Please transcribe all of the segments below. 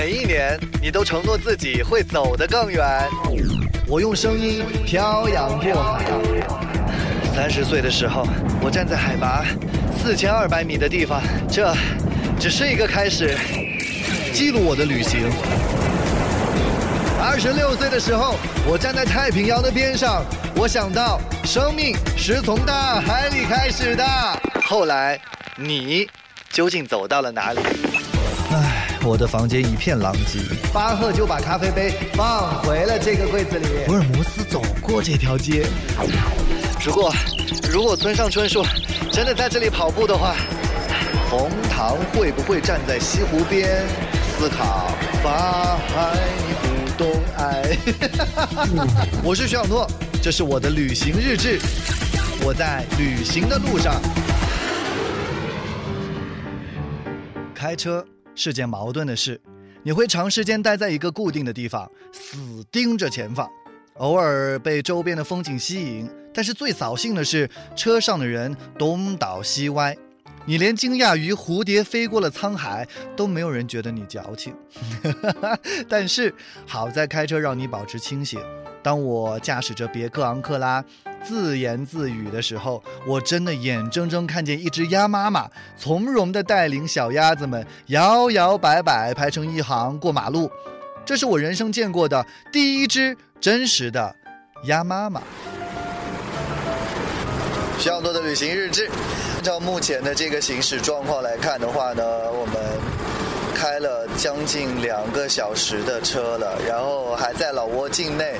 每一年你都承诺自己会走得更远。我用声音漂洋过海。三十岁的时候，我站在海拔四千二百米的地方，这只是一个开始，记录我的旅行。二十六岁的时候，我站在太平洋的边上，我想到生命是从大海里开始的。后来，你究竟走到了哪里？唉，我的房间一片狼藉。巴赫就把咖啡杯放回了这个柜子里。福尔摩斯走过这条街。如果，如果村上春树真的在这里跑步的话，冯唐会不会站在西湖边思考法海不懂爱？我是徐小诺，这是我的旅行日志。我在旅行的路上。开车是件矛盾的事，你会长时间待在一个固定的地方，死盯着前方，偶尔被周边的风景吸引，但是最扫兴的是车上的人东倒西歪，你连惊讶于蝴蝶飞过了沧海都没有人觉得你矫情。但是好在开车让你保持清醒。当我驾驶着别克昂克拉。自言自语的时候，我真的眼睁睁看见一只鸭妈妈从容地带领小鸭子们摇摇摆摆排成一行过马路。这是我人生见过的第一只真实的鸭妈妈。需要多的旅行日志，按照目前的这个行驶状况来看的话呢，我们开了将近两个小时的车了，然后还在老挝境内。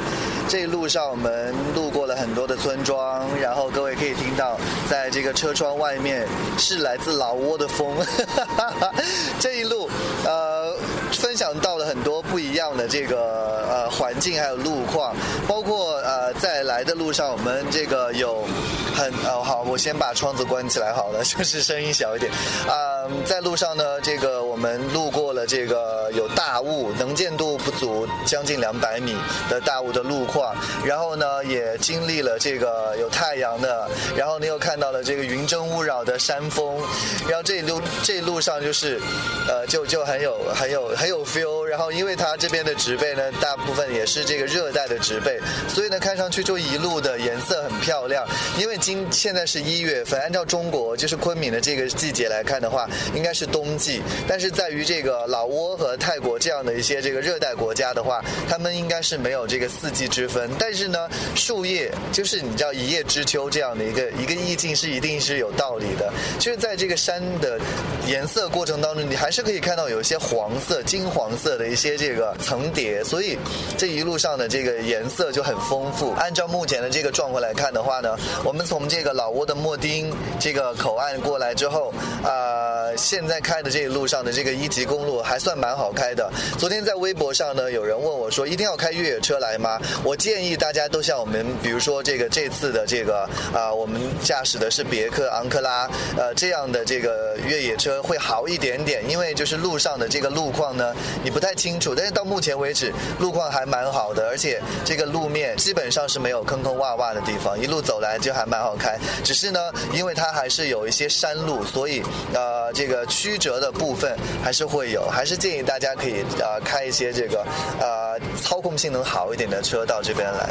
这一路上我们路过了很多的村庄，然后各位可以听到，在这个车窗外面是来自老挝的风。这一路，呃，分享到了很多不一样的这个呃环境还有路况，包括呃在来的路上，我们这个有很呃好，我先把窗子关起来好了，就是声音小一点。啊，在路上呢，这个我们路过了这个有大雾，能见度不足将近两百米的大雾的路况。然后呢，也经历了这个有太阳的，然后你又看到了这个云蒸雾绕的山峰，然后这路这路上就是，呃，就就很有很有很有 feel。然后因为它这边的植被呢，大部分也是这个热带的植被，所以呢，看上去就一路的颜色很漂亮。因为今现在是一月份，按照中国就是昆明的这个季节来看的话，应该是冬季。但是在于这个老挝和泰国这样的一些这个热带国家的话，他们应该是没有这个四季之。分，但是呢，树叶就是你知道一叶知秋这样的一个一个意境是一定是有道理的。就是在这个山的颜色过程当中，你还是可以看到有一些黄色、金黄色的一些这个层叠，所以这一路上的这个颜色就很丰富。按照目前的这个状况来看的话呢，我们从这个老挝的莫丁这个口岸过来之后，啊，现在开的这一路上的这个一级公路还算蛮好开的。昨天在微博上呢，有人问我说：“一定要开越野车来吗？”我。建议大家都像我们，比如说这个这次的这个啊，我们驾驶的是别克昂克拉，呃，这样的这个越野车会好一点点，因为就是路上的这个路况呢，你不太清楚，但是到目前为止路况还蛮好的，而且这个路面基本上是没有坑坑洼洼的地方，一路走来就还蛮好开。只是呢，因为它还是有一些山路，所以呃，这个曲折的部分还是会有，还是建议大家可以呃开一些这个呃操控性能好一点的车到。这边来，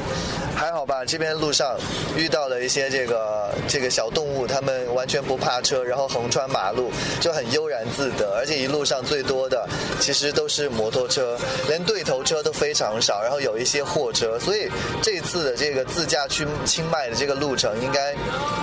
还好吧？这边路上遇到了一些这个这个小动物，它们完全不怕车，然后横穿马路就很悠然自得。而且一路上最多的其实都是摩托车，连对头车都非常少，然后有一些货车。所以这次的这个自驾去清迈的这个路程，应该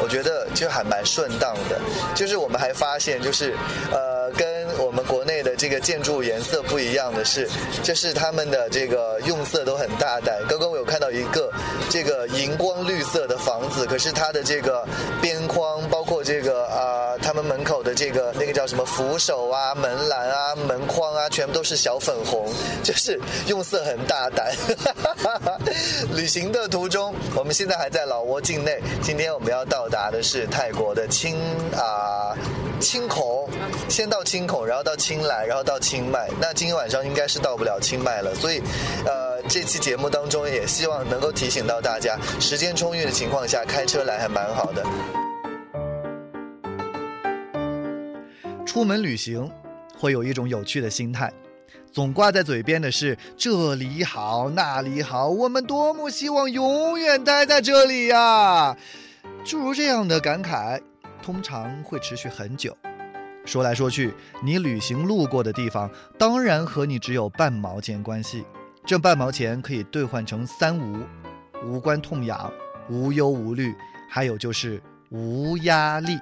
我觉得就还蛮顺当的。就是我们还发现，就是呃，跟我们国内的这个建筑颜色不一样的是，就是他们的这个用色都很大胆。刚刚我有。看到一个这个荧光绿色的房子，可是它的这个边框，包括这个啊，他们门口的这个那个叫什么扶手啊、门栏啊、门框啊，全部都是小粉红，就是用色很大胆。旅行的途中，我们现在还在老挝境内，今天我们要到达的是泰国的青啊青孔，先到青孔，然后到青莱，然后到清迈。那今天晚上应该是到不了清迈了，所以呃。这期节目当中，也希望能够提醒到大家，时间充裕的情况下，开车来还蛮好的。出门旅行，会有一种有趣的心态，总挂在嘴边的是这里好那里好，我们多么希望永远待在这里呀！诸如这样的感慨，通常会持续很久。说来说去，你旅行路过的地方，当然和你只有半毛钱关系。这半毛钱可以兑换成三无：无关痛痒、无忧无虑，还有就是无压力。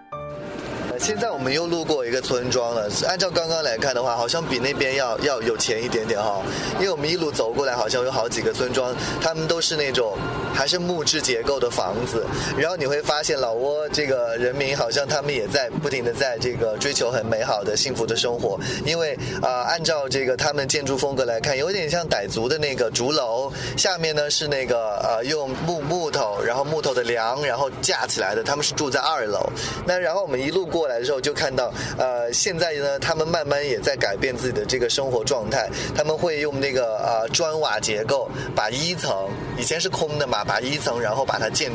现在我们又路过一个村庄了。按照刚刚来看的话，好像比那边要要有钱一点点哈。因为我们一路走过来，好像有好几个村庄，他们都是那种还是木质结构的房子。然后你会发现，老挝这个人民好像他们也在不停的在这个追求很美好的幸福的生活。因为啊，按照这个他们建筑风格来看，有点像傣族的那个竹楼，下面呢是那个呃用木木头，然后木头的梁，然后架起来的。他们是住在二楼。那然后我们一路过来。来的时候就看到，呃，现在呢，他们慢慢也在改变自己的这个生活状态。他们会用那个呃砖瓦结构，把一层以前是空的嘛，把一层然后把它建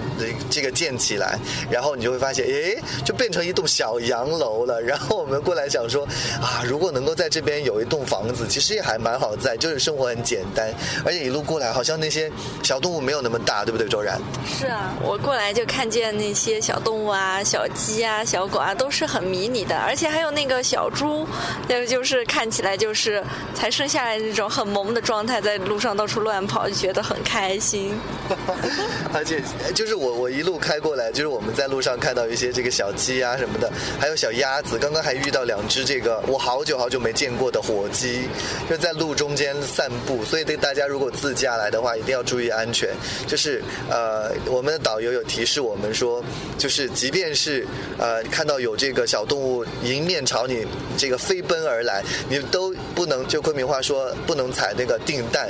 这个建起来，然后你就会发现，诶，就变成一栋小洋楼了。然后我们过来想说，啊，如果能够在这边有一栋房子，其实也还蛮好在，就是生活很简单，而且一路过来好像那些小动物没有那么大，对不对，周然？是啊，我过来就看见那些小动物啊，小鸡啊，小狗啊，都是。很迷你的，而且还有那个小猪，那个就是看起来就是才生下来那种很萌的状态，在路上到处乱跑，就觉得很开心。而且就是我我一路开过来，就是我们在路上看到一些这个小鸡啊什么的，还有小鸭子。刚刚还遇到两只这个我好久好久没见过的火鸡，就在路中间散步。所以对大家如果自驾来的话，一定要注意安全。就是呃，我们的导游有提示我们说，就是即便是呃看到有这这。个小动物迎面朝你这个飞奔而来，你都不能就昆明话说不能踩那个定蛋，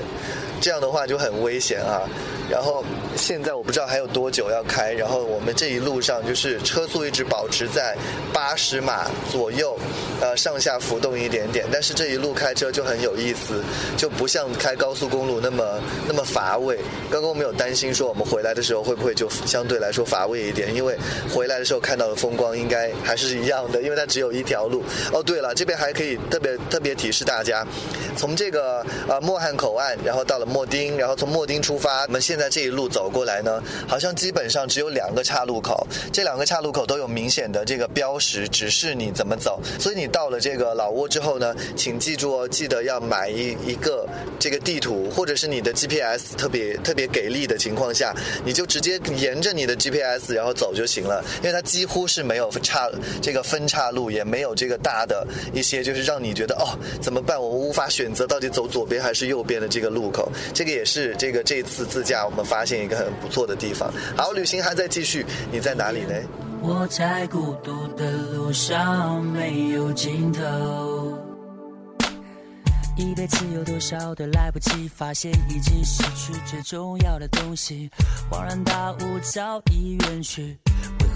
这样的话就很危险啊。然后现在我不知道还有多久要开，然后我们这一路上就是车速一直保持在八十码左右，呃上下浮动一点点。但是这一路开车就很有意思，就不像开高速公路那么那么乏味。刚刚我们有担心说我们回来的时候会不会就相对来说乏味一点，因为回来的时候看到的风光应该还是一样的，因为它只有一条路。哦对了，这边还可以特别特别提示大家，从这个呃莫汉口岸，然后到了莫丁，然后从莫丁出发，我们现在这一路走过来呢，好像基本上只有两个岔路口，这两个岔路口都有明显的这个标识，指示你怎么走。所以你到了这个老挝之后呢，请记住哦，记得要买一一个这个地图，或者是你的 GPS 特别特别给力的情况下，你就直接沿着你的 GPS 然后走就行了，因为它几乎是没有岔这个分岔路，也没有这个大的一些就是让你觉得哦怎么办，我们无法选择到底走左边还是右边的这个路口。这个也是这个这次自驾。我们发现一个很不错的地方。好，旅行还在继续。你在哪里呢？我在孤独的路上没有尽头。一辈子有多少的来不及，发现已经失去最重要的东西，恍然大悟早已远去。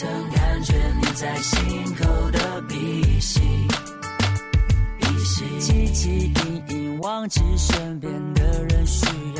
曾感觉你在心口的鼻息，鼻息。汲汲营营忘记身边的人需要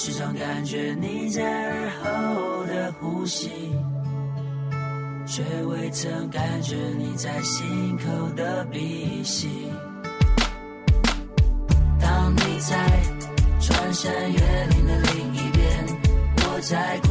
时常感觉你在耳后的呼吸，却未曾感觉你在心口的鼻息。当你在穿山越岭的另一边，我在。